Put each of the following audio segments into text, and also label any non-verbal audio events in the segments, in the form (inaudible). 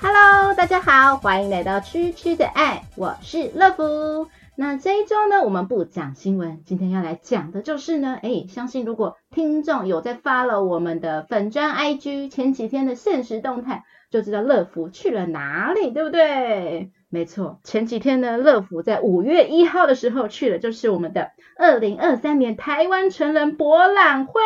Hello，大家好，欢迎来到区区的爱，我是乐福。那这一周呢，我们不讲新闻，今天要来讲的就是呢，哎，相信如果听众有在发了我们的粉专 IG 前几天的现实动态，就知道乐福去了哪里，对不对？没错，前几天呢，乐福在五月一号的时候去了，就是我们的二零二三年台湾成人博览会。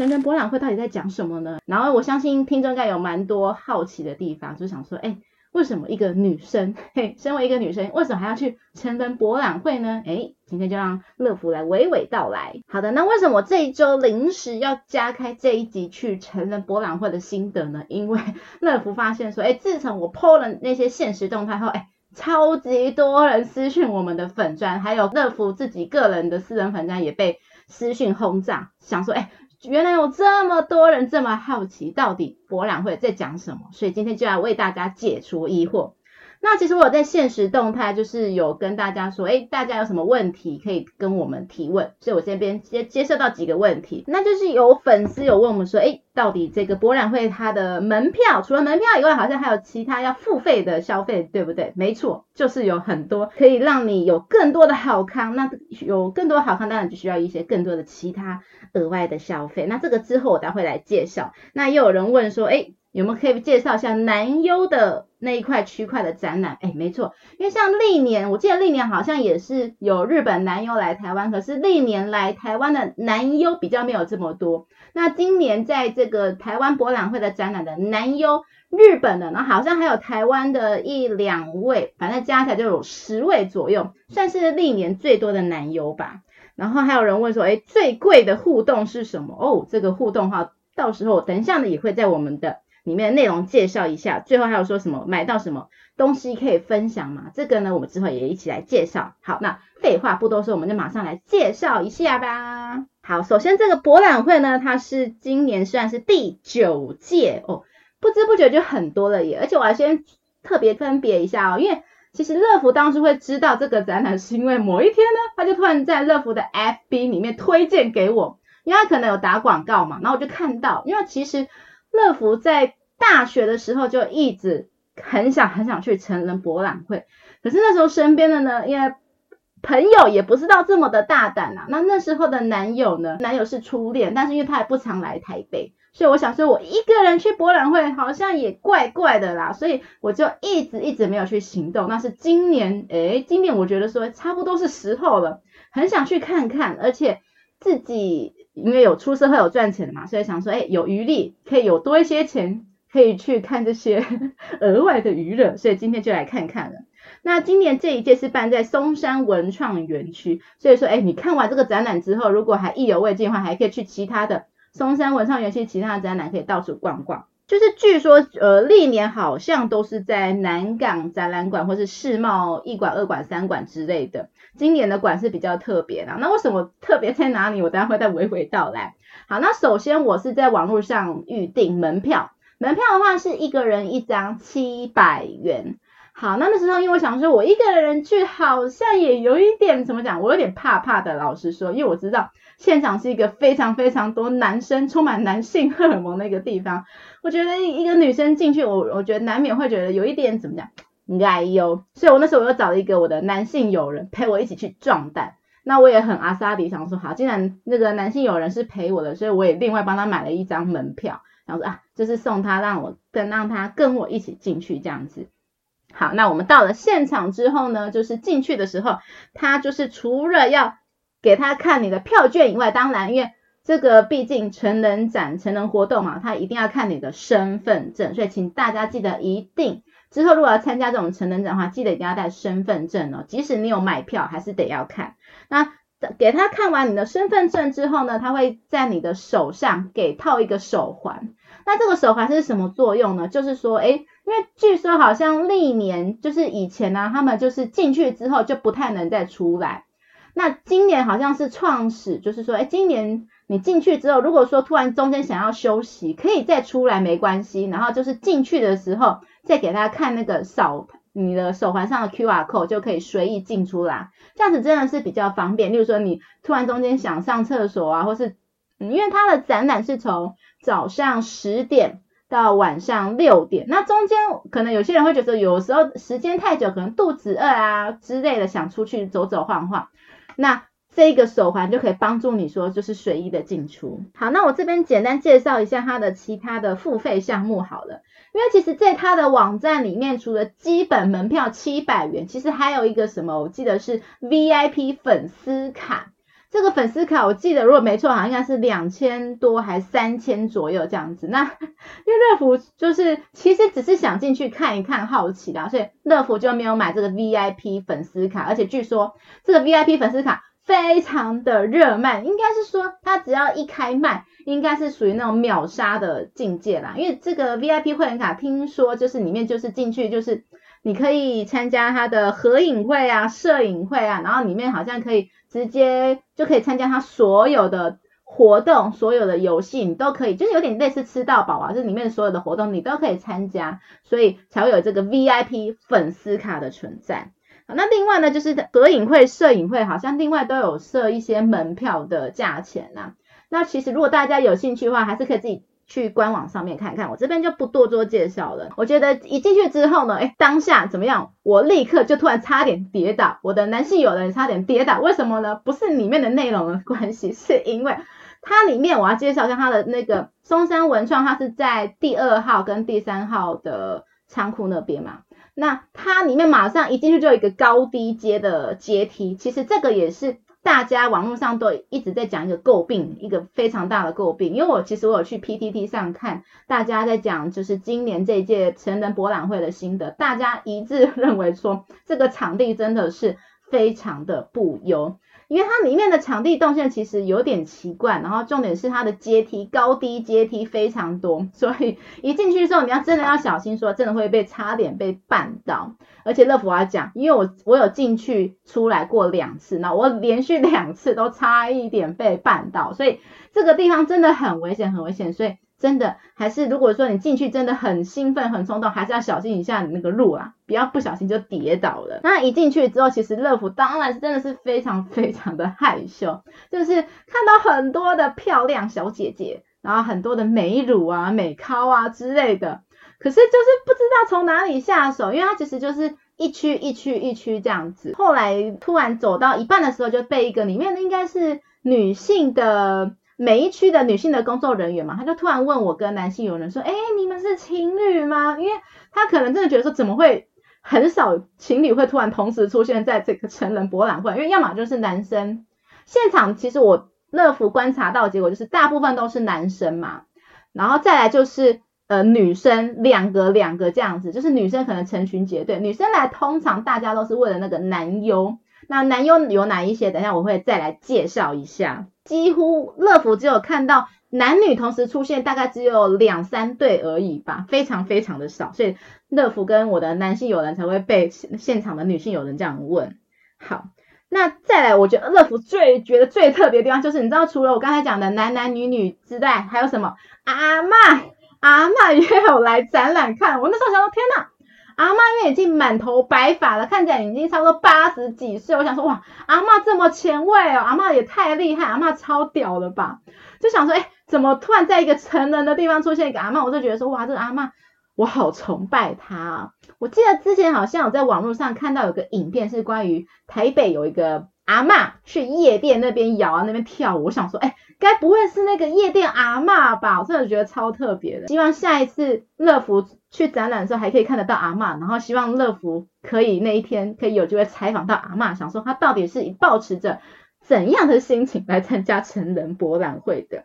成人博览会到底在讲什么呢？然后我相信听众应该有蛮多好奇的地方，就想说，哎，为什么一个女生，嘿，身为一个女生，为什么还要去成人博览会呢？哎，今天就让乐福来娓娓道来。好的，那为什么我这一周临时要加开这一集去成人博览会的心得呢？因为乐福发现说，哎，自从我 PO 了那些现实动态后，哎，超级多人私讯我们的粉专，还有乐福自己个人的私人粉专也被私讯轰炸，想说，哎。原来有这么多人这么好奇，到底博览会在讲什么？所以今天就要为大家解除疑惑。那其实我在现实动态就是有跟大家说，诶，大家有什么问题可以跟我们提问。所以我这边接接受到几个问题，那就是有粉丝有问我们说，诶，到底这个博览会它的门票，除了门票以外，好像还有其他要付费的消费，对不对？没错，就是有很多可以让你有更多的好康。那有更多好康，当然就需要一些更多的其他额外的消费。那这个之后我待会来介绍。那又有人问说，诶。有没有可以介绍一下南优的那一块区块的展览？哎，没错，因为像历年，我记得历年好像也是有日本南优来台湾，可是历年来台湾的南优比较没有这么多。那今年在这个台湾博览会的展览的南优，日本的，然后好像还有台湾的一两位，反正加起来就有十位左右，算是历年最多的南优吧。然后还有人问说，哎，最贵的互动是什么？哦，这个互动哈，到时候等一下呢也会在我们的。里面的内容介绍一下，最后还有说什么买到什么东西可以分享吗？这个呢，我们之后也一起来介绍。好，那废话不多说，我们就马上来介绍一下吧。好，首先这个博览会呢，它是今年算是第九届哦，不知不觉就很多了耶。而且我还先特别分别一下哦，因为其实乐福当初会知道这个展览，是因为某一天呢，他就突然在乐福的 FB 里面推荐给我，因为他可能有打广告嘛，然后我就看到，因为其实。乐福在大学的时候就一直很想很想去成人博览会，可是那时候身边的呢，因为朋友也不知道这么的大胆啊。那那时候的男友呢，男友是初恋，但是因为他也不常来台北，所以我想说，我一个人去博览会好像也怪怪的啦，所以我就一直一直没有去行动。那是今年，诶，今年我觉得说差不多是时候了，很想去看看，而且自己。因为有出社会有赚钱的嘛，所以想说，哎，有余力可以有多一些钱，可以去看这些 (laughs) 额外的娱乐，所以今天就来看看了。那今年这一届是办在松山文创园区，所以说，哎，你看完这个展览之后，如果还意犹未尽的话，还可以去其他的松山文创园区其他的展览，可以到处逛逛。就是据说，呃，历年好像都是在南港展览馆或是世贸一馆、二馆、三馆之类的。今年的馆是比较特别的。那为什么特别在哪里？我等下会再娓娓道来。好，那首先我是在网络上预订门票，门票的话是一个人一张七百元。好，那那时候因为我想说，我一个人去好像也有一点怎么讲，我有点怕怕的。老实说，因为我知道。现场是一个非常非常多男生，充满男性荷尔蒙的一个地方。我觉得一个女生进去，我我觉得难免会觉得有一点怎么讲，哎呦。所以我那时候我又找了一个我的男性友人陪我一起去壮胆。那我也很阿萨迪，想说好，既然那个男性友人是陪我的，所以我也另外帮他买了一张门票，然后说啊，就是送他，让我跟让他跟我一起进去这样子。好，那我们到了现场之后呢，就是进去的时候，他就是除了要给他看你的票券以外，当然，因为这个毕竟成人展、成人活动嘛，他一定要看你的身份证，所以请大家记得一定之后如果要参加这种成人展的话，记得一定要带身份证哦。即使你有买票，还是得要看。那给他看完你的身份证之后呢，他会在你的手上给套一个手环。那这个手环是什么作用呢？就是说，诶，因为据说好像历年就是以前呢、他们就是进去之后就不太能再出来。那今年好像是创始，就是说，哎，今年你进去之后，如果说突然中间想要休息，可以再出来没关系。然后就是进去的时候，再给他看那个扫你的手环上的 QR code，就可以随意进出啦。这样子真的是比较方便。例如说，你突然中间想上厕所啊，或是嗯，因为它的展览是从早上十点到晚上六点，那中间可能有些人会觉得有时候时间太久，可能肚子饿啊之类的，想出去走走晃晃，那。这个手环就可以帮助你说，就是随意的进出。好，那我这边简单介绍一下它的其他的付费项目好了，因为其实在他的网站里面，除了基本门票七百元，其实还有一个什么，我记得是 VIP 粉丝卡。这个粉丝卡我记得如果没错，好像应该是两千多还三千左右这样子。那 (laughs) 因为乐福就是其实只是想进去看一看，好奇的，所以乐福就没有买这个 VIP 粉丝卡，而且据说这个 VIP 粉丝卡。非常的热卖，应该是说它只要一开卖，应该是属于那种秒杀的境界啦。因为这个 VIP 会员卡，听说就是里面就是进去就是你可以参加它的合影会啊、摄影会啊，然后里面好像可以直接就可以参加它所有的活动、所有的游戏，你都可以，就是有点类似吃到饱啊，就是里面所有的活动你都可以参加，所以才会有这个 VIP 粉丝卡的存在。那另外呢，就是合影会、摄影会，好像另外都有设一些门票的价钱呐。那其实如果大家有兴趣的话，还是可以自己去官网上面看看。我这边就不多做介绍了。我觉得一进去之后呢，诶，当下怎么样？我立刻就突然差点跌倒，我的男性友人差点跌倒。为什么呢？不是里面的内容的关系，是因为它里面我要介绍一下它的那个松山文创，它是在第二号跟第三号的仓库那边嘛。那它里面马上一进去就有一个高低阶的阶梯，其实这个也是大家网络上都一直在讲一个诟病，一个非常大的诟病。因为我其实我有去 PTT 上看，大家在讲就是今年这一届成人博览会的心得，大家一致认为说这个场地真的是非常的不优。因为它里面的场地动线其实有点奇怪，然后重点是它的阶梯高低阶梯非常多，(laughs) 所以一进去的时候你要真的要小心，说真的会被差点被绊倒。而且乐福要讲，因为我我有进去出来过两次，那我连续两次都差一点被绊倒，所以这个地方真的很危险，很危险，所以。真的还是，如果说你进去真的很兴奋、很冲动，还是要小心一下你那个路啊，不要不小心就跌倒了。(laughs) 那一进去之后，其实乐福当然是真的是非常非常的害羞，就是看到很多的漂亮小姐姐，然后很多的美乳啊、美尻啊之类的，可是就是不知道从哪里下手，因为它其实就是一区一区一区这样子。后来突然走到一半的时候，就被一个里面的应该是女性的。每一区的女性的工作人员嘛，他就突然问我跟男性友人说：“哎，你们是情侣吗？”因为他可能真的觉得说，怎么会很少情侣会突然同时出现在这个成人博览会？因为要么就是男生现场，其实我乐福观察到的结果就是大部分都是男生嘛，然后再来就是呃女生两个两个这样子，就是女生可能成群结队，女生来通常大家都是为了那个男优。那男优有哪一些？等下我会再来介绍一下。几乎乐福只有看到男女同时出现，大概只有两三对而已吧，非常非常的少。所以乐福跟我的男性友人才会被现场的女性友人这样问。好，那再来，我觉得乐福最觉得最特别的地方就是，你知道除了我刚才讲的男男女女之外，还有什么？阿嬷，阿嬷也有来展览看。我那时候想说，天哪！阿嬷因为已经满头白发了，看起来已经差不多八十几岁。我想说，哇，阿嬷这么前卫哦，阿嬷也太厉害，阿嬷超屌了吧？就想说，哎，怎么突然在一个成人的地方出现一个阿嬷？我就觉得说，哇，这个阿嬷，我好崇拜她啊。我记得之前好像有在网络上看到有个影片，是关于台北有一个阿嬷去夜店那边摇啊，那边跳舞。我想说，哎。该不会是那个夜店阿嬷吧？我真的觉得超特别的。希望下一次乐福去展览的时候还可以看得到阿嬷，然后希望乐福可以那一天可以有机会采访到阿嬷，想说她到底是抱持着怎样的心情来参加成人博览会的。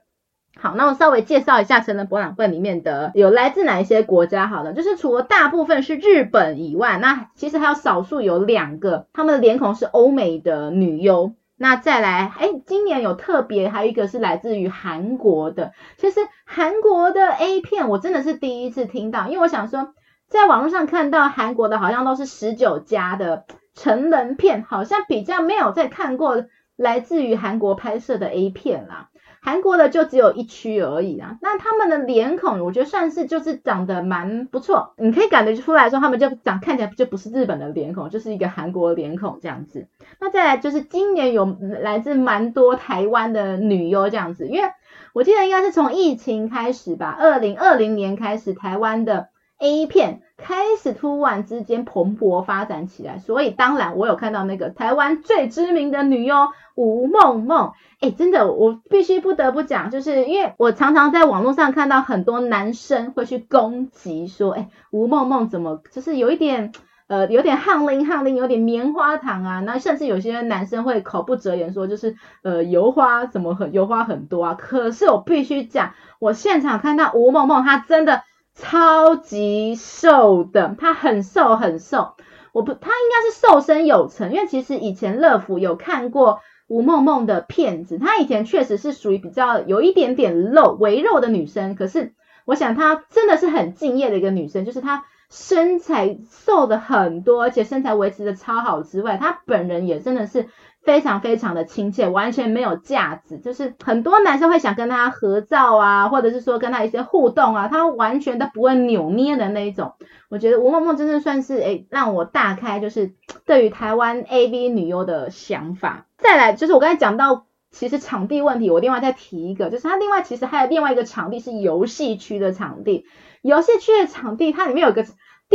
好，那我稍微介绍一下成人博览会里面的有来自哪一些国家。好了，就是除了大部分是日本以外，那其实还有少数有两个，他们的脸孔是欧美的女优。那再来，哎，今年有特别，还有一个是来自于韩国的。其实韩国的 A 片，我真的是第一次听到，因为我想说，在网络上看到韩国的，好像都是十九家的成人片，好像比较没有再看过来自于韩国拍摄的 A 片啦。韩国的就只有一区而已啊。那他们的脸孔，我觉得算是就是长得蛮不错，你可以感觉出来说，他们就长看起来就不是日本的脸孔，就是一个韩国脸孔这样子。那再来就是今年有来自蛮多台湾的女优这样子，因为我记得应该是从疫情开始吧，二零二零年开始，台湾的 A 片开始突然之间蓬勃发展起来，所以当然我有看到那个台湾最知名的女优吴梦梦，哎，真的我必须不得不讲，就是因为我常常在网络上看到很多男生会去攻击说，哎，吴梦梦怎么就是有一点。呃，有点汗淋汗淋，有点棉花糖啊，那甚至有些男生会口不择言说，就是呃油花怎么很油花很多啊？可是我必须讲，我现场看到吴梦梦，她真的超级瘦的，她很瘦很瘦，我不，她应该是瘦身有成，因为其实以前乐福有看过吴梦梦的片子，她以前确实是属于比较有一点点肉微肉的女生，可是我想她真的是很敬业的一个女生，就是她。身材瘦的很多，而且身材维持的超好之外，她本人也真的是非常非常的亲切，完全没有架子，就是很多男生会想跟她合照啊，或者是说跟她一些互动啊，她完全都不会扭捏的那一种。我觉得吴梦梦真的算是诶让我大开就是对于台湾 AV 女优的想法。再来就是我刚才讲到，其实场地问题，我另外再提一个，就是它另外其实还有另外一个场地是游戏区的场地。游戏区的场地，它里面有个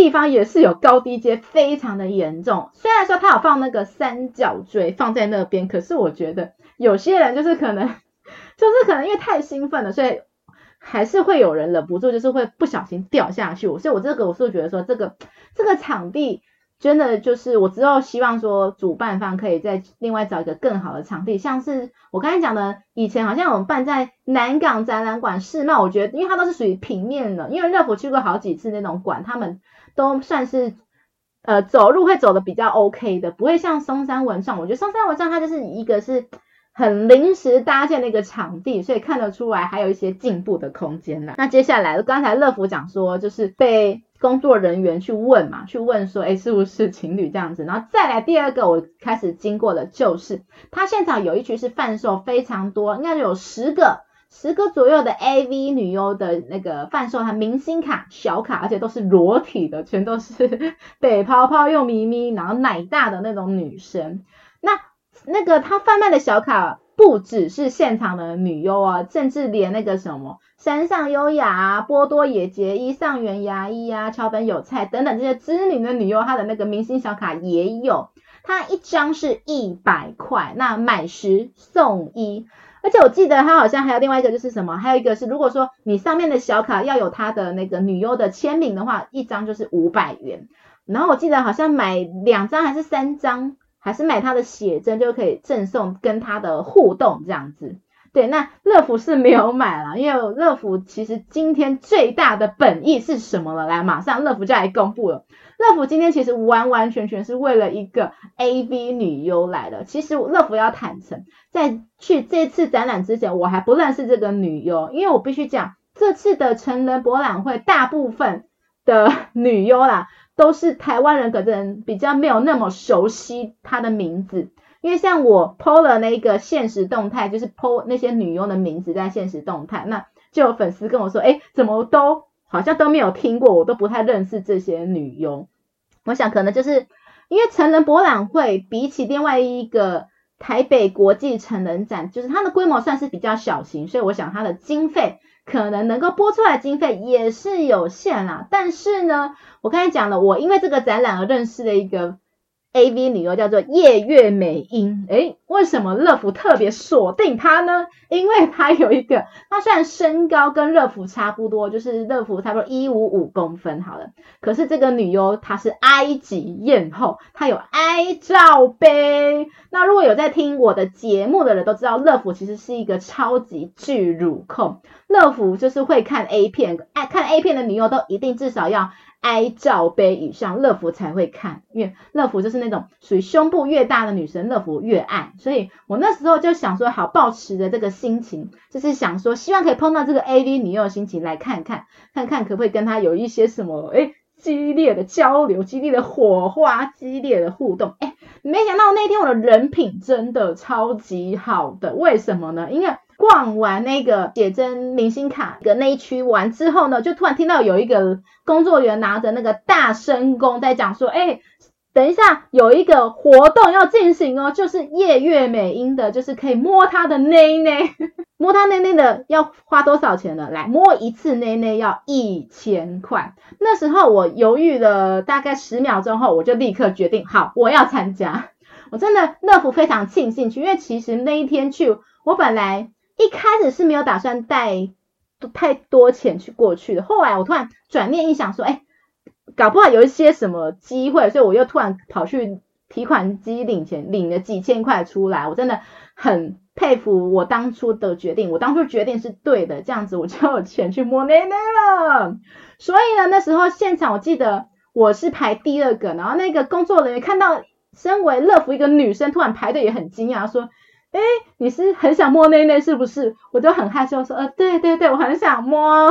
地方也是有高低阶，非常的严重。虽然说他有放那个三角锥放在那边，可是我觉得有些人就是可能，(laughs) 就是可能因为太兴奋了，所以还是会有人忍不住，就是会不小心掉下去。所以我这个我是觉得说，这个这个场地。真的就是我之后希望说主办方可以再另外找一个更好的场地，像是我刚才讲的，以前好像我们办在南港展览馆世贸，我觉得因为它都是属于平面的，因为乐福去过好几次那种馆，他们都算是呃走路会走的比较 OK 的，不会像松山文创，我觉得松山文创它就是一个是很临时搭建的一个场地，所以看得出来还有一些进步的空间呢。那接下来刚才乐福讲说就是被。工作人员去问嘛，去问说，诶，是不是情侣这样子？然后再来第二个，我开始经过的就是，他现场有一区是贩售非常多，应该有十个、十个左右的 AV 女优的那个贩售，他明星卡、小卡，而且都是裸体的，全都是 (laughs) 北泡泡又咪咪，然后奶大的那种女生。那那个他贩卖的小卡。不只是现场的女优啊，甚至连那个什么山上优雅、波多野结衣、上原芽衣啊、桥本有菜等等这些知名的女优，她的那个明星小卡也有。它一张是一百块，那买十送一。而且我记得他好像还有另外一个就是什么，还有一个是如果说你上面的小卡要有他的那个女优的签名的话，一张就是五百元。然后我记得好像买两张还是三张。还是买他的写真就可以赠送跟他的互动这样子，对，那乐福是没有买啦，因为乐福其实今天最大的本意是什么了？来，马上乐福就来公布了。乐福今天其实完完全全是为了一个 AV 女优来的。其实乐福要坦诚，在去这次展览之前，我还不认识这个女优，因为我必须讲，这次的成人博览会大部分的 (laughs) 女优啦。都是台湾人，可能比较没有那么熟悉她的名字，因为像我 PO 了那个现实动态，就是 PO 那些女优的名字在现实动态，那就有粉丝跟我说，哎，怎么都好像都没有听过，我都不太认识这些女佣。我想可能就是因为成人博览会比起另外一个台北国际成人展，就是它的规模算是比较小型，所以我想它的经费。可能能够拨出来经费也是有限啦，但是呢，我刚才讲了，我因为这个展览而认识的一个 AV 女优，叫做叶月美音。诶，为什么乐福特别锁定她呢？因为她有一个，她虽然身高跟乐福差不多，就是乐福差不多一五五公分好了，可是这个女优她是埃及艳后，她有 I 罩杯。那如果有在听我的节目的人都知道，乐福其实是一个超级巨乳控。乐福就是会看 A 片，爱看 A 片的女优都一定至少要 I 罩杯以上，乐福才会看，因为乐福就是那种属于胸部越大的女生，乐福越爱。所以我那时候就想说，好抱持着这个心情，就是想说，希望可以碰到这个 AV 女优的心情来看看，看看可不可以跟她有一些什么，诶激烈的交流，激烈的火花，激烈的互动。诶没想到那天我的人品真的超级好的，为什么呢？因为逛完那个写真明星卡的那一区完之后呢，就突然听到有一个工作人员拿着那个大声公在讲说，哎。等一下，有一个活动要进行哦，就是夜月美音的，就是可以摸她的内内，(laughs) 摸她内内的要花多少钱呢？来摸一次内内要一千块。那时候我犹豫了大概十秒钟后，我就立刻决定，好，我要参加。我真的乐福非常庆幸去，因为其实那一天去，我本来一开始是没有打算带太多钱去过去的，后来我突然转念一想说，哎。搞不好有一些什么机会，所以我又突然跑去提款机领钱，领了几千块出来。我真的很佩服我当初的决定，我当初决定是对的，这样子我就有钱去摸内内了。所以呢，那时候现场我记得我是排第二个，然后那个工作人员看到身为乐福一个女生突然排队也很惊讶，说：“哎，你是很想摸内内是不是？”我就很害羞说：“呃，对对对，我很想摸。”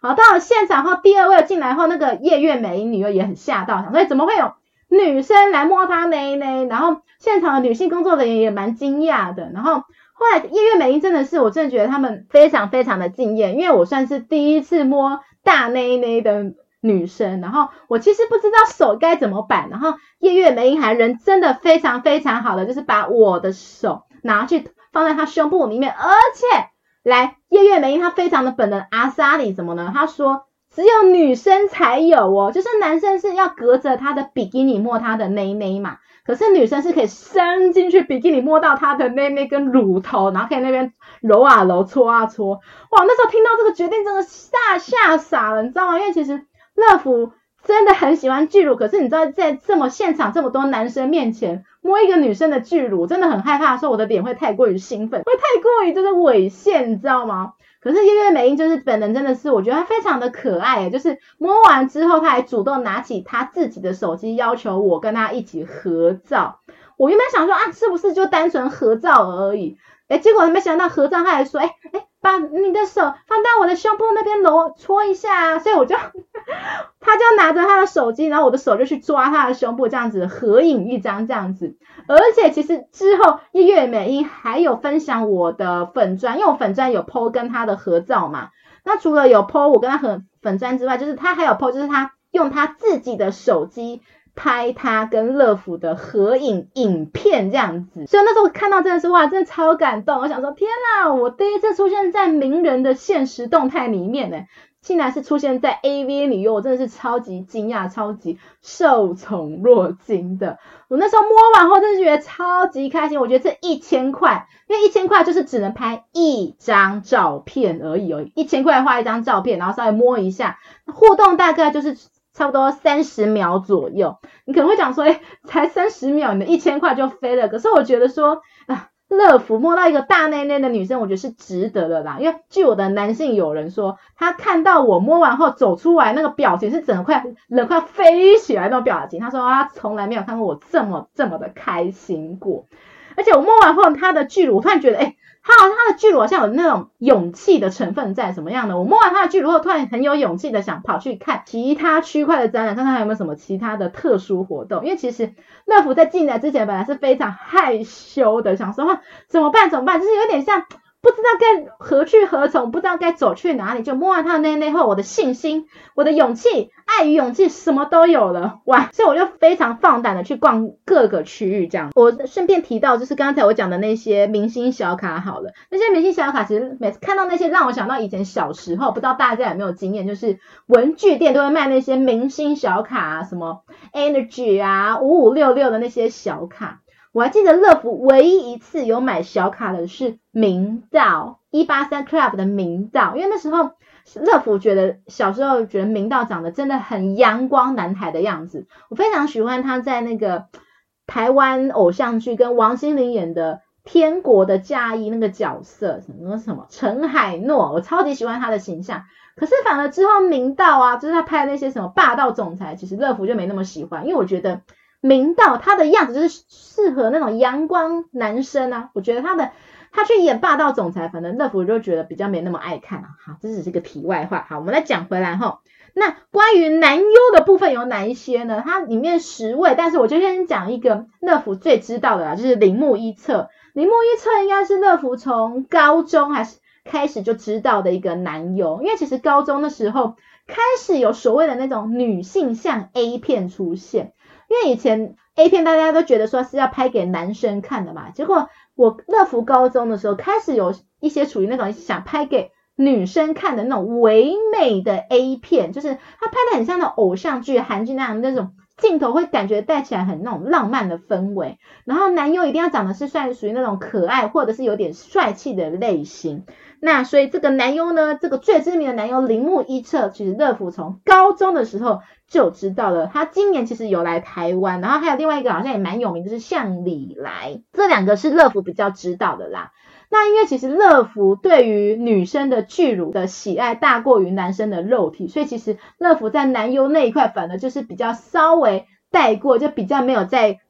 好，到了现场后，第二位进来后，那个夜月美音女优也很吓到，想说怎么会有女生来摸她内内？然后现场的女性工作人员也蛮惊讶的。然后后来夜月美音真的是，我真的觉得他们非常非常的敬业，因为我算是第一次摸大内内的女生，然后我其实不知道手该怎么摆，然后夜月美音还人真的非常非常好的，就是把我的手拿去放在她胸部里面，而且。来，夜月美音她非常的本能，阿莎里怎么呢？她说只有女生才有哦，就是男生是要隔着他的比基尼摸他的内内嘛，可是女生是可以伸进去比基尼摸到他的内内跟乳头，然后可以那边揉啊揉、搓啊搓。哇，那时候听到这个决定，真的吓吓傻了，你知道吗？因为其实乐福。真的很喜欢巨乳，可是你知道，在这么现场这么多男生面前摸一个女生的巨乳，真的很害怕，说我的脸会太过于兴奋，会太过于就是猥亵，你知道吗？可是夜月美英就是本人真的是，我觉得她非常的可爱，就是摸完之后，她还主动拿起她自己的手机，要求我跟她一起合照。我原本想说啊，是不是就单纯合照而已？哎，结果没想到合照，他还说，哎哎。把你的手放到我的胸部那边揉搓一下啊，所以我就，(laughs) 他就拿着他的手机，然后我的手就去抓他的胸部，这样子合影一张这样子。而且其实之后一月美英还有分享我的粉砖，因为我粉砖有 po 跟他的合照嘛。那除了有 po 我跟他合粉砖之外，就是他还有 po，就是他用他自己的手机。拍他跟乐福的合影影片这样子，所以那时候看到真的是哇，真的超感动。我想说，天呐，我第一次出现在名人的现实动态里面呢，竟然是出现在 AV 女优，我真的是超级惊讶，超级受宠若惊的。我那时候摸完后，真的觉得超级开心。我觉得这一千块，因为一千块就是只能拍一张照片而已哦，一千块画一张照片，然后稍微摸一下，互动大概就是。差不多三十秒左右，你可能会讲说，哎，才三十秒，你的一千块就飞了。可是我觉得说，啊，乐福摸到一个大内内的女生，我觉得是值得的啦。因为据我的男性友人说，他看到我摸完后走出来那个表情是整个快人快飞起来那种表情。他说他从来没有看过我这么这么的开心过。而且我摸完后，他的巨乳，我突然觉得，哎。他好像他的巨乳好像有那种勇气的成分在，什么样的？我摸完他的巨乳后，突然很有勇气的想跑去看其他区块的展览，看看还有没有什么其他的特殊活动。因为其实乐福在进来之前本来是非常害羞的，想说怎么办？怎么办？就是有点像。不知道该何去何从，不知道该走去哪里，就摸完他的内内后，我的信心、我的勇气、爱与勇气，什么都有了哇！所以我就非常放胆的去逛各个区域，这样。我顺便提到，就是刚才我讲的那些明星小卡好了，那些明星小卡，其实每次看到那些，让我想到以前小时候，不知道大家有没有经验，就是文具店都会卖那些明星小卡啊，什么 Energy 啊、五五六六的那些小卡。我还记得乐福唯一一次有买小卡的是明道一八三 Club 的明道，因为那时候乐福觉得小时候觉得明道长得真的很阳光男孩的样子，我非常喜欢他在那个台湾偶像剧跟王心凌演的《天国的嫁衣》那个角色，什么什么陈海诺，我超级喜欢他的形象。可是反而之后明道啊，就是他拍的那些什么霸道总裁，其实乐福就没那么喜欢，因为我觉得。明道他的样子就是适合那种阳光男生啊，我觉得他的他去演霸道总裁，反正乐福就觉得比较没那么爱看啊。好，这只是个题外话。好，我们来讲回来哈。那关于男优的部分有哪一些呢？它里面十位，但是我就先讲一个乐福最知道的啦，就是铃木一彻。铃木一彻应该是乐福从高中还是开始就知道的一个男优，因为其实高中的时候开始有所谓的那种女性向 A 片出现，因为以前 A 片大家都觉得说是要拍给男生看的嘛，结果我乐福高中的时候开始有一些属于那种想拍给。女生看的那种唯美的 A 片，就是它拍的很像那种偶像剧、韩剧那样那种镜头，会感觉带起来很那种浪漫的氛围。然后男优一定要长得是算属于那种可爱或者是有点帅气的类型。那所以这个男优呢，这个最知名的男优铃木一彻，其实乐福从高中的时候就知道了。他今年其实有来台湾，然后还有另外一个好像也蛮有名，就是向里来，这两个是乐福比较知道的啦。那因为其实乐福对于女生的巨乳的喜爱大过于男生的肉体，所以其实乐福在男优那一块反而就是比较稍微带过，就比较没有在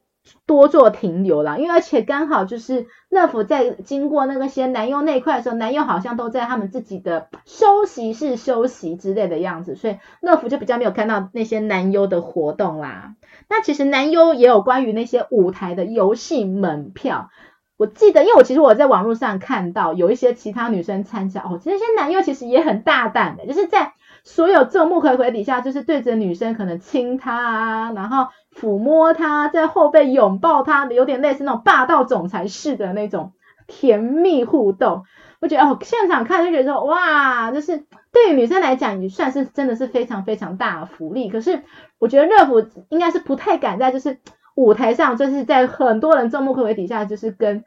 多做停留啦。因为而且刚好就是乐福在经过那个些男优那一块的时候，男优好像都在他们自己的休息室休息之类的样子，所以乐福就比较没有看到那些男优的活动啦。那其实男优也有关于那些舞台的游戏门票。我记得，因为我其实我在网络上看到有一些其他女生参加哦，这些男优其实也很大胆的，就是在所有众目睽睽底下，就是对着女生可能亲她啊，然后抚摸她，在后背拥抱她，有点类似那种霸道总裁式的那种甜蜜互动。我觉得哦，现场看就觉得说哇，就是对于女生来讲也算是真的是非常非常大的福利。可是我觉得乐福应该是不太敢在就是。舞台上就是在很多人众目睽睽底下，就是跟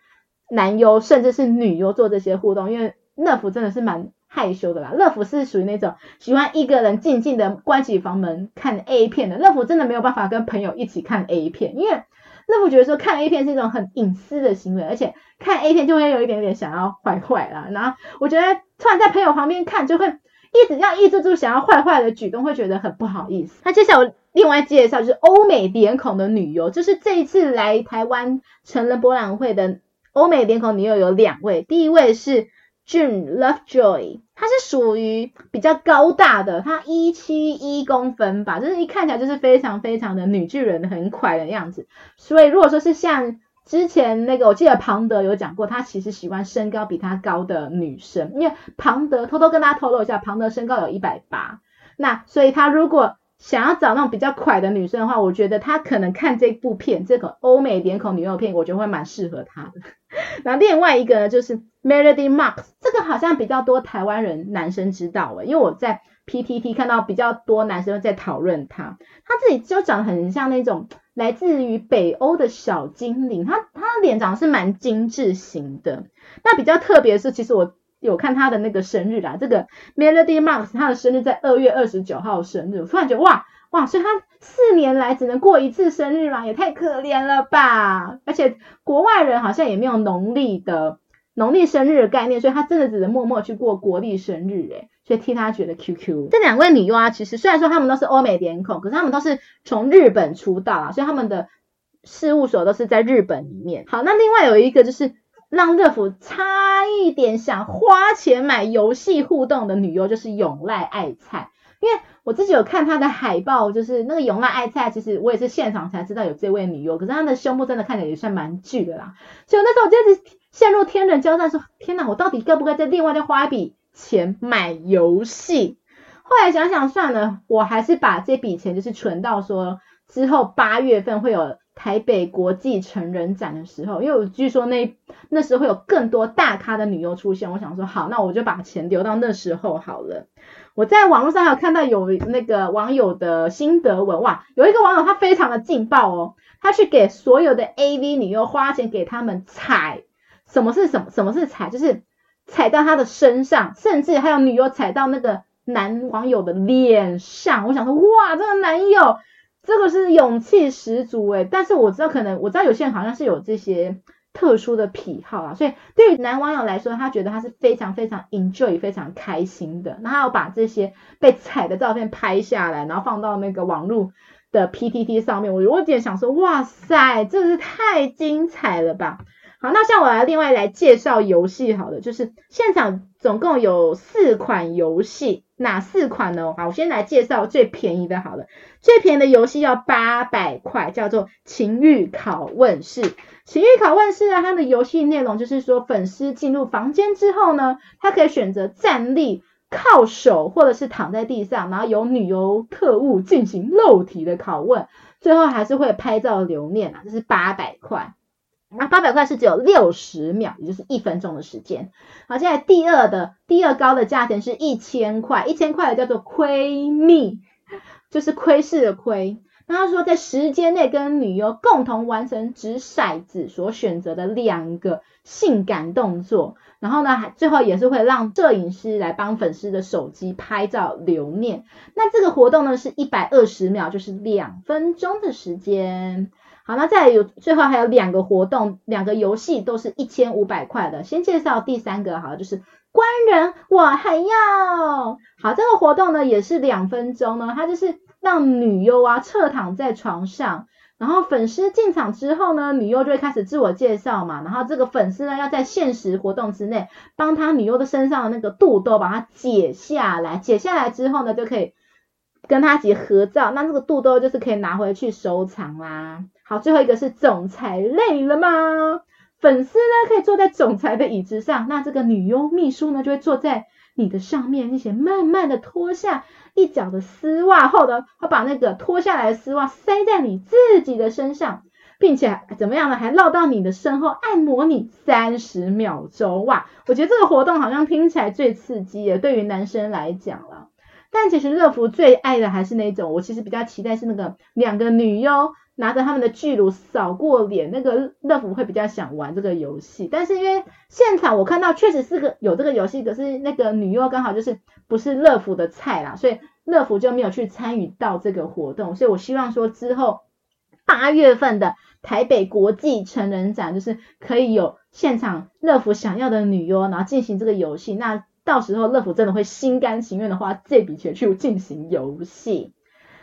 男优甚至是女优做这些互动，因为乐福真的是蛮害羞的啦。乐福是属于那种喜欢一个人静静的关起房门看 A 片的。乐福真的没有办法跟朋友一起看 A 片，因为乐福觉得说看 A 片是一种很隐私的行为，而且看 A 片就会有一点点想要坏坏啦。然后我觉得突然在朋友旁边看，就会一直要抑制住想要坏坏的举动，会觉得很不好意思。那接下来我。另外介绍就是欧美脸孔的女优，就是这一次来台湾成人博览会的欧美脸孔女优有两位，第一位是 June Lovejoy，她是属于比较高大的，她一七一公分吧，就是一看起来就是非常非常的女巨人，很快的样子。所以如果说是像之前那个，我记得庞德有讲过，他其实喜欢身高比他高的女生，因为庞德偷偷跟大家透露一下，庞德身高有一百八，那所以他如果想要找那种比较快的女生的话，我觉得她可能看这部片，这个欧美脸孔女优片，我觉得会蛮适合她的。然后另外一个呢，就是 Melody Marks，这个好像比较多台湾人男生知道诶，因为我在 PTT 看到比较多男生在讨论他，他自己就长得很像那种来自于北欧的小精灵，他他的脸长得是蛮精致型的。那比较特别是，其实我。有看他的那个生日啦，这个 Melody Marks 他的生日在二月二十九号生日，我突然觉得哇哇，所以他四年来只能过一次生日嘛，也太可怜了吧！而且国外人好像也没有农历的农历生日的概念，所以他真的只能默默去过国历生日诶，所以替他觉得 QQ。这两位女优啊，其实虽然说他们都是欧美脸孔，可是他们都是从日本出道啊，所以他们的事务所都是在日本里面。好，那另外有一个就是。让乐福差一点想花钱买游戏互动的女优就是永濑爱菜，因为我自己有看她的海报，就是那个永濑爱菜，其实我也是现场才知道有这位女优，可是她的胸部真的看起来也算蛮巨的啦，所以那时候我就一直陷入天人交战，说天哪，我到底该不该再另外再花一笔钱买游戏？后来想想算了，我还是把这笔钱就是存到说之后八月份会有。台北国际成人展的时候，因为我据说那那时候会有更多大咖的女优出现，我想说好，那我就把钱留到那时候好了。我在网络上有看到有那个网友的心得文，哇，有一个网友他非常的劲爆哦，他去给所有的 AV 女优花钱给他们踩，什么是什么什么是踩，就是踩到他的身上，甚至还有女优踩到那个男网友的脸上，我想说哇，这个男友。这个是勇气十足诶，但是我知道可能我知道有些人好像是有这些特殊的癖好啊，所以对于男网友来说，他觉得他是非常非常 enjoy 非常开心的，然后要把这些被踩的照片拍下来，然后放到那个网络的 PTT 上面，我有点想说，哇塞，真是太精彩了吧！好，那像我来另外来介绍游戏，好了，就是现场总共有四款游戏，哪四款呢？好，我先来介绍最便宜的，好了，最便宜的游戏要八百块，叫做情欲拷问室。情欲拷问室呢，它的游戏内容就是说，粉丝进入房间之后呢，他可以选择站立、靠手，或者是躺在地上，然后由女优特务进行肉体的拷问，最后还是会拍照留念啊，这是八百块。那八百块是只有六十秒，也就是一分钟的时间。好，现在第二的第二高的价钱是一千块，一千块的叫做窥蜜，就是窥视的窥。那他说在时间内跟女优共同完成掷骰子所选择的两个性感动作，然后呢，还最后也是会让摄影师来帮粉丝的手机拍照留念。那这个活动呢是一百二十秒，就是两分钟的时间。好，那再有最后还有两个活动，两个游戏都是一千五百块的。先介绍第三个，好，就是官人我还要。好，这个活动呢也是两分钟呢，它就是让女优啊侧躺在床上，然后粉丝进场之后呢，女优就会开始自我介绍嘛，然后这个粉丝呢要在限时活动之内帮他女优的身上的那个肚兜把它解下来，解下来之后呢就可以。跟他一起合照，那这个肚兜就是可以拿回去收藏啦。好，最后一个是总裁累了吗？粉丝呢可以坐在总裁的椅子上，那这个女佣秘书呢就会坐在你的上面，并且慢慢的脱下一角的丝袜后呢，她把那个脱下来的丝袜塞在你自己的身上，并且怎么样呢？还绕到你的身后按摩你三十秒钟。哇，我觉得这个活动好像听起来最刺激的，对于男生来讲了。但其实乐福最爱的还是那种，我其实比较期待是那个两个女优拿着他们的巨乳扫过脸，那个乐福会比较想玩这个游戏。但是因为现场我看到确实是个有这个游戏，可是那个女优刚好就是不是乐福的菜啦，所以乐福就没有去参与到这个活动。所以我希望说之后八月份的台北国际成人展，就是可以有现场乐福想要的女优，然后进行这个游戏。那到时候乐福真的会心甘情愿的花这笔钱去进行游戏。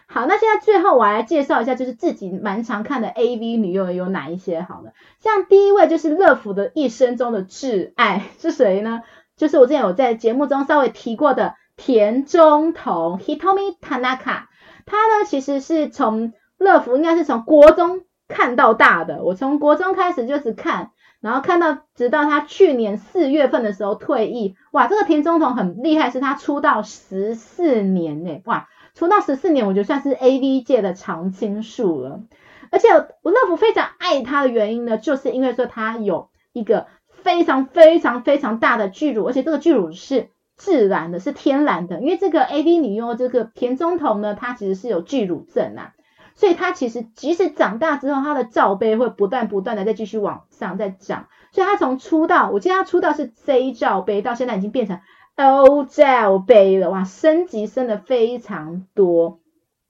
好，那现在最后我来介绍一下，就是自己蛮常看的 AV 女优有哪一些好了。像第一位就是乐福的一生中的挚爱是谁呢？就是我之前有在节目中稍微提过的田中瞳 Hitomi Tanaka。他呢其实是从乐福应该是从国中看到大的，我从国中开始就是看。然后看到，直到他去年四月份的时候退役，哇，这个田中瞳很厉害，是他出道十四年呢，哇，出道十四年，我觉得算是 AV 界的常青树了。而且我乐福非常爱他的原因呢，就是因为说他有一个非常非常非常大的巨乳，而且这个巨乳是自然的，是天然的。因为这个 AV 女优这个田中瞳呢，她其实是有巨乳症啊。所以她其实即使长大之后，她的罩杯会不断不断的再继续往上再长。所以她从出道，我记得她出道是 J 罩杯，到现在已经变成 O 罩杯了，哇，升级升的非常多。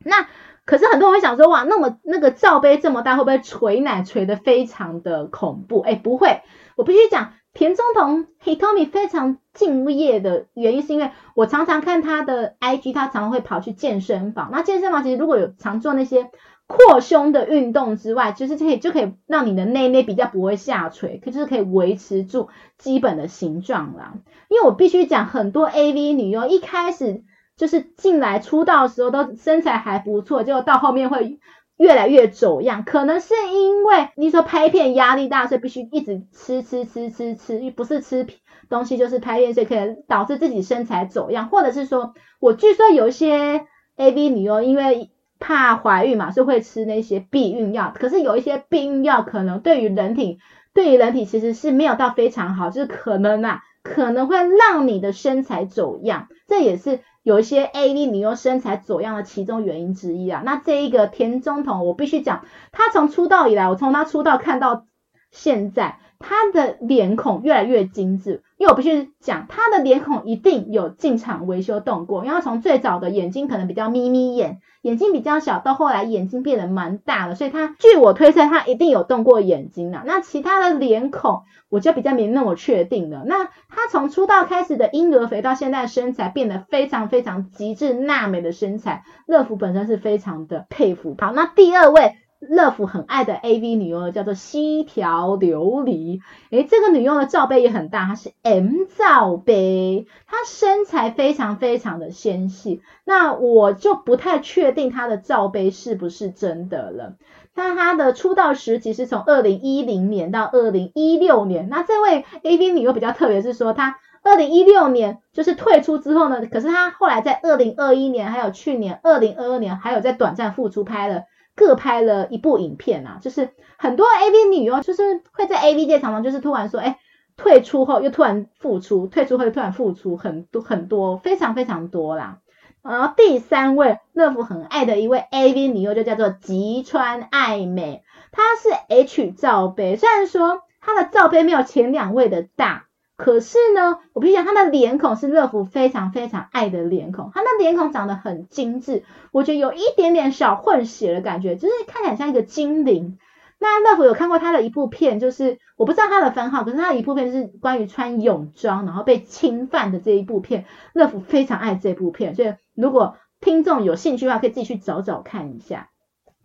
那可是很多人会想说，哇，那么那个罩杯这么大，会不会捶奶捶的非常的恐怖？哎，不会，我必须讲。田中瞳 Hitomi 非常敬业的原因，是因为我常常看他的 IG，他常常会跑去健身房。那健身房其实如果有常做那些扩胸的运动之外，就是可以就可以让你的内内比较不会下垂，可就是可以维持住基本的形状啦。因为我必须讲，很多 AV 女优一开始就是进来出道的时候都身材还不错，结果到后面会。越来越走样，可能是因为你说拍片压力大，所以必须一直吃吃吃吃吃，不是吃东西就是拍片，所以可以导致自己身材走样，或者是说我据说有一些 AV 女优因为怕怀孕嘛，所以会吃那些避孕药，可是有一些避孕药可能对于人体对于人体其实是没有到非常好，就是可能啊可能会让你的身材走样，这也是。有一些 AV 女优身材走样的其中原因之一啊，那这一个田中瞳，我必须讲，他从出道以来，我从他出道看到现在，他的脸孔越来越精致。因为我必须讲，他的脸孔一定有进场维修动过，因为从最早的眼睛可能比较眯眯眼，眼睛比较小，到后来眼睛变得蛮大了，所以他据我推测，他一定有动过眼睛了。那其他的脸孔，我就比较没那么确定了。那他从出道开始的婴儿肥到现在身材变得非常非常极致娜美的身材，乐福本身是非常的佩服。好，那第二位。乐福很爱的 AV 女优叫做西条琉璃，诶，这个女优的罩杯也很大，她是 M 罩杯，她身材非常非常的纤细，那我就不太确定她的罩杯是不是真的了。那她的出道时期是从二零一零年到二零一六年，那这位 AV 女优比较特别，是说她二零一六年就是退出之后呢，可是她后来在二零二一年还有去年二零二二年还有在短暂复出拍了。各拍了一部影片啊，就是很多 AV 女优，就是会在 AV 界常常就是突然说，哎，退出后又突然复出，退出后又突然复出，很多很多，非常非常多啦。然后第三位乐福很爱的一位 AV 女优就叫做吉川爱美，她是 H 罩杯，虽然说她的罩杯没有前两位的大。可是呢，我必须讲，他的脸孔是乐福非常非常爱的脸孔。他的脸孔长得很精致，我觉得有一点点小混血的感觉，就是看起来像一个精灵。那乐福有看过他的一部片，就是我不知道他的番号，可是他的一部片是关于穿泳装然后被侵犯的这一部片，乐福非常爱这部片，所以如果听众有兴趣的话，可以自己去找找看一下。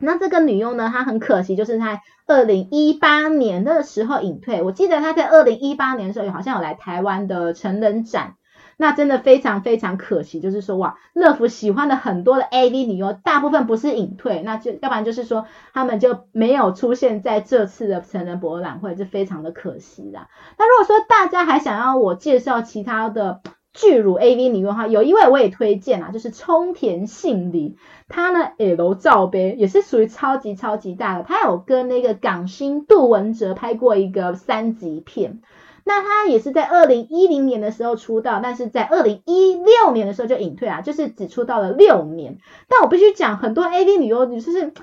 那这个女优呢，她很可惜，就是在二零一八年的时候隐退。我记得她在二零一八年的时候，好像有来台湾的成人展。那真的非常非常可惜，就是说哇，乐福喜欢的很多的 AV 女优，大部分不是隐退，那就要不然就是说他们就没有出现在这次的成人博览会，就非常的可惜啦。那如果说大家还想要我介绍其他的，巨乳 AV 女优哈，有一位我也推荐啊，就是冲田杏梨，她呢 L 罩杯也是属于超级超级大的，她有跟那个港星杜汶泽拍过一个三级片，那她也是在二零一零年的时候出道，但是在二零一六年的时候就隐退啊，就是只出道了六年，但我必须讲很多 AV 女优，就是。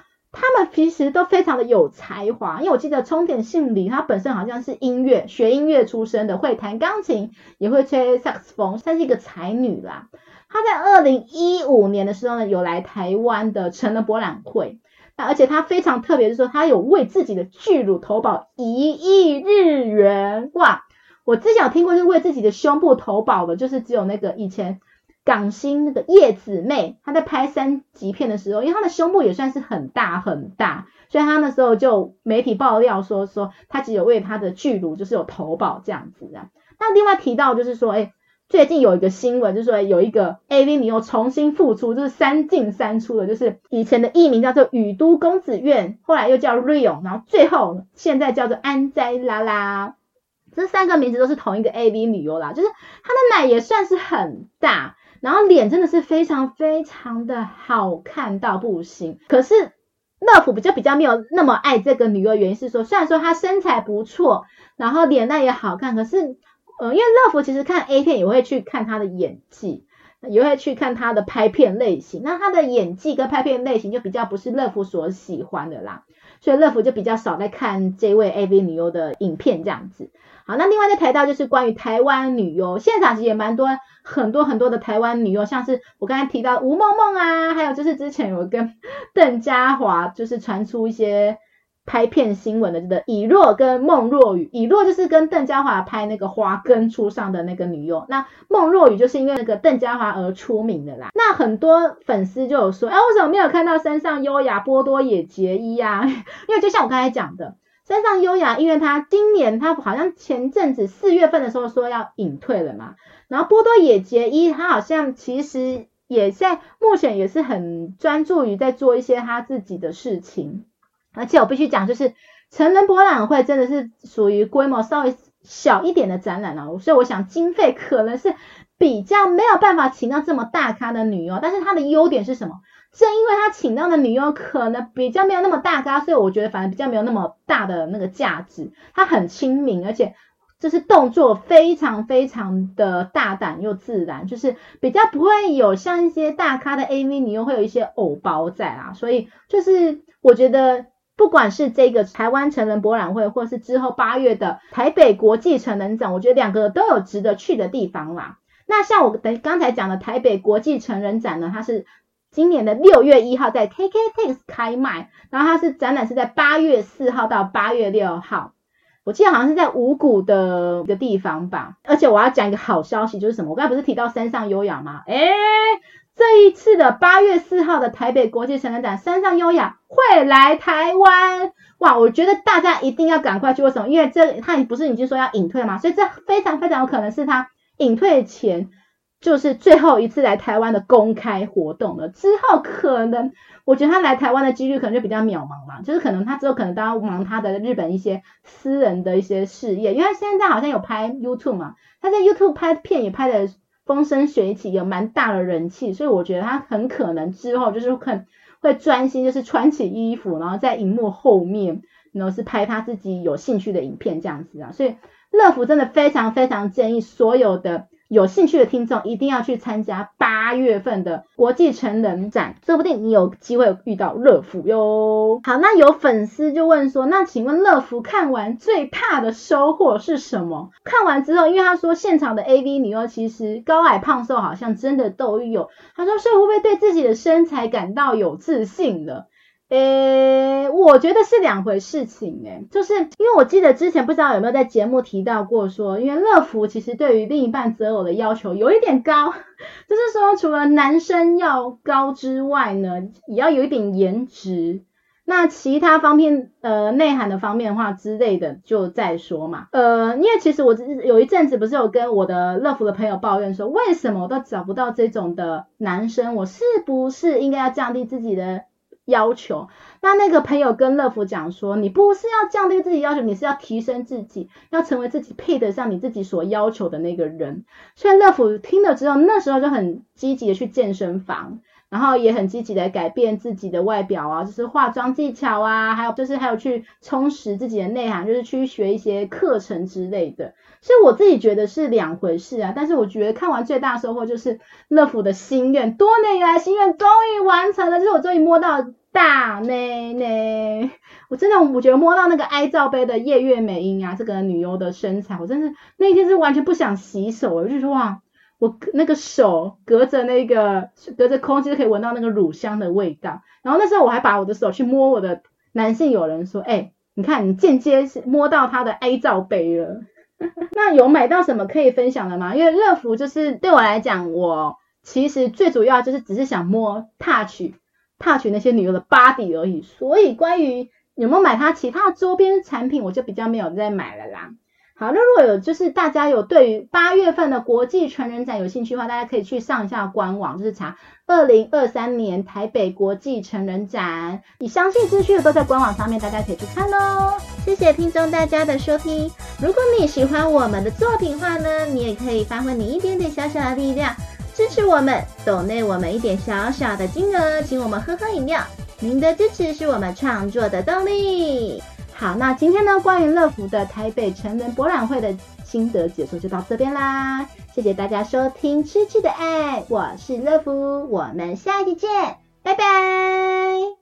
他们其实都非常的有才华，因为我记得冲田杏梨，她本身好像是音乐学音乐出身的，会弹钢琴，也会吹萨克斯风，算是一个才女啦。她在二零一五年的时候呢，有来台湾的成人博览会，那而且她非常特别，就是说她有为自己的巨乳投保一亿日元，哇！我之前有听过，是为自己的胸部投保的，就是只有那个以前。港星那个叶子妹，她在拍三级片的时候，因为她的胸部也算是很大很大，所以她那时候就媒体爆料说说她只有为她的巨乳就是有投保这样子啊。那另外提到就是说，哎，最近有一个新闻，就是说有一个 AV 女优重新复出，就是三进三出的，就是以前的艺名叫做宇都公子苑，后来又叫 Rio，然后最后现在叫做安斋拉拉，这三个名字都是同一个 AV 女优啦，就是她的奶也算是很大。然后脸真的是非常非常的好看到不行，可是乐福比较比较没有那么爱这个女优，原因是说，虽然说她身材不错，然后脸蛋也好看，可是，呃，因为乐福其实看 A 片也会去看她的演技，也会去看她的拍片类型，那她的演技跟拍片类型就比较不是乐福所喜欢的啦，所以乐福就比较少在看这位 AV 女优的影片这样子。好，那另外再提到就是关于台湾女优，现场其实也蛮多很多很多的台湾女优，像是我刚才提到吴梦梦啊，还有就是之前有跟 (laughs) 邓家华就是传出一些拍片新闻的，这个以若跟孟若雨，以若就是跟邓家华拍那个花根初上的那个女优，那孟若雨就是因为那个邓家华而出名的啦。那很多粉丝就有说，哎，为什么没有看到山上优雅波多野结衣啊？(laughs) 因为就像我刚才讲的。山上优雅，因为他今年他好像前阵子四月份的时候说要隐退了嘛，然后波多野结衣他好像其实也在目前也是很专注于在做一些他自己的事情，而且我必须讲，就是成人博览会真的是属于规模稍微小一点的展览了，所以我想经费可能是比较没有办法请到这么大咖的女优，但是它的优点是什么？正因为他请到的女优可能比较没有那么大咖，所以我觉得反而比较没有那么大的那个价值。他很亲民，而且就是动作非常非常的大胆又自然，就是比较不会有像一些大咖的 AV 女优会有一些偶包在啊。所以就是我觉得不管是这个台湾成人博览会，或是之后八月的台北国际成人展，我觉得两个都有值得去的地方啦。那像我等刚才讲的台北国际成人展呢，它是。今年的六月一号在 KKTX 开卖，然后它是展览是在八月四号到八月六号，我记得好像是在五股的一个地方吧。而且我要讲一个好消息，就是什么？我刚才不是提到山上优雅吗？诶，这一次的八月四号的台北国际成人展，山上优雅会来台湾。哇，我觉得大家一定要赶快去，为什么？因为这他不是已经说要隐退了吗？所以这非常非常有可能是他隐退前就是最后一次来台湾的公开活动了。之后可能，我觉得他来台湾的几率可能就比较渺茫嘛，就是可能他之后可能都要忙他的日本一些私人的一些事业，因为现在好像有拍 YouTube 嘛，他在 YouTube 拍片也拍的风生水起，有蛮大的人气，所以我觉得他很可能之后就是很。会专心就是穿起衣服，然后在荧幕后面，然后是拍他自己有兴趣的影片这样子啊，所以乐福真的非常非常建议所有的。有兴趣的听众一定要去参加八月份的国际成人展，说不定你有机会遇到乐福哟。好，那有粉丝就问说，那请问乐福看完最怕的收获是什么？看完之后，因为他说现场的 AV 女优其实高矮胖瘦好像真的都有，他说是会不会对自己的身材感到有自信了？诶，我觉得是两回事情诶，就是因为我记得之前不知道有没有在节目提到过说，因为乐福其实对于另一半择偶的要求有一点高，(laughs) 就是说除了男生要高之外呢，也要有一点颜值，那其他方面呃内涵的方面的话之类的就再说嘛。呃，因为其实我有一阵子不是有跟我的乐福的朋友抱怨说，为什么我都找不到这种的男生，我是不是应该要降低自己的要求，那那个朋友跟乐福讲说，你不是要降低自己要求，你是要提升自己，要成为自己配得上你自己所要求的那个人。所以乐福听了之后，那时候就很积极的去健身房，然后也很积极的改变自己的外表啊，就是化妆技巧啊，还有就是还有去充实自己的内涵，就是去学一些课程之类的。所以我自己觉得是两回事啊，但是我觉得看完最大收获就是乐福的心愿，多年以来心愿终于完成了，就是我终于摸到。大内内，我真的我觉得摸到那个 I 罩杯的夜月美音啊，这个女优的身材，我真是那天是完全不想洗手，我就说哇，我那个手隔着那个隔着空气就可以闻到那个乳香的味道。然后那时候我还把我的手去摸我的男性友人，说，哎、你看你间接是摸到他的 I 罩杯了。(laughs) 那有买到什么可以分享的吗？因为乐芙就是对我来讲，我其实最主要就是只是想摸 touch。Touch 那些女优的 body 而已，所以关于有没有买它其他周边产品，我就比较没有再买了啦。好，那如果有就是大家有对于八月份的国际成人展有兴趣的话，大家可以去上一下官网，就是查二零二三年台北国际成人展，你详细资讯都在官网上面，大家可以去看哦。谢谢听众大家的收听，如果你喜欢我们的作品的话呢，你也可以发挥你一点点小小的力量。支持我们，抖内我们一点小小的金额，请我们喝喝饮料。您的支持是我们创作的动力。好，那今天呢，关于乐福的台北成人博览会的心得解说就到这边啦。谢谢大家收听《吃吃的爱》，我是乐福，我们下期见，拜拜。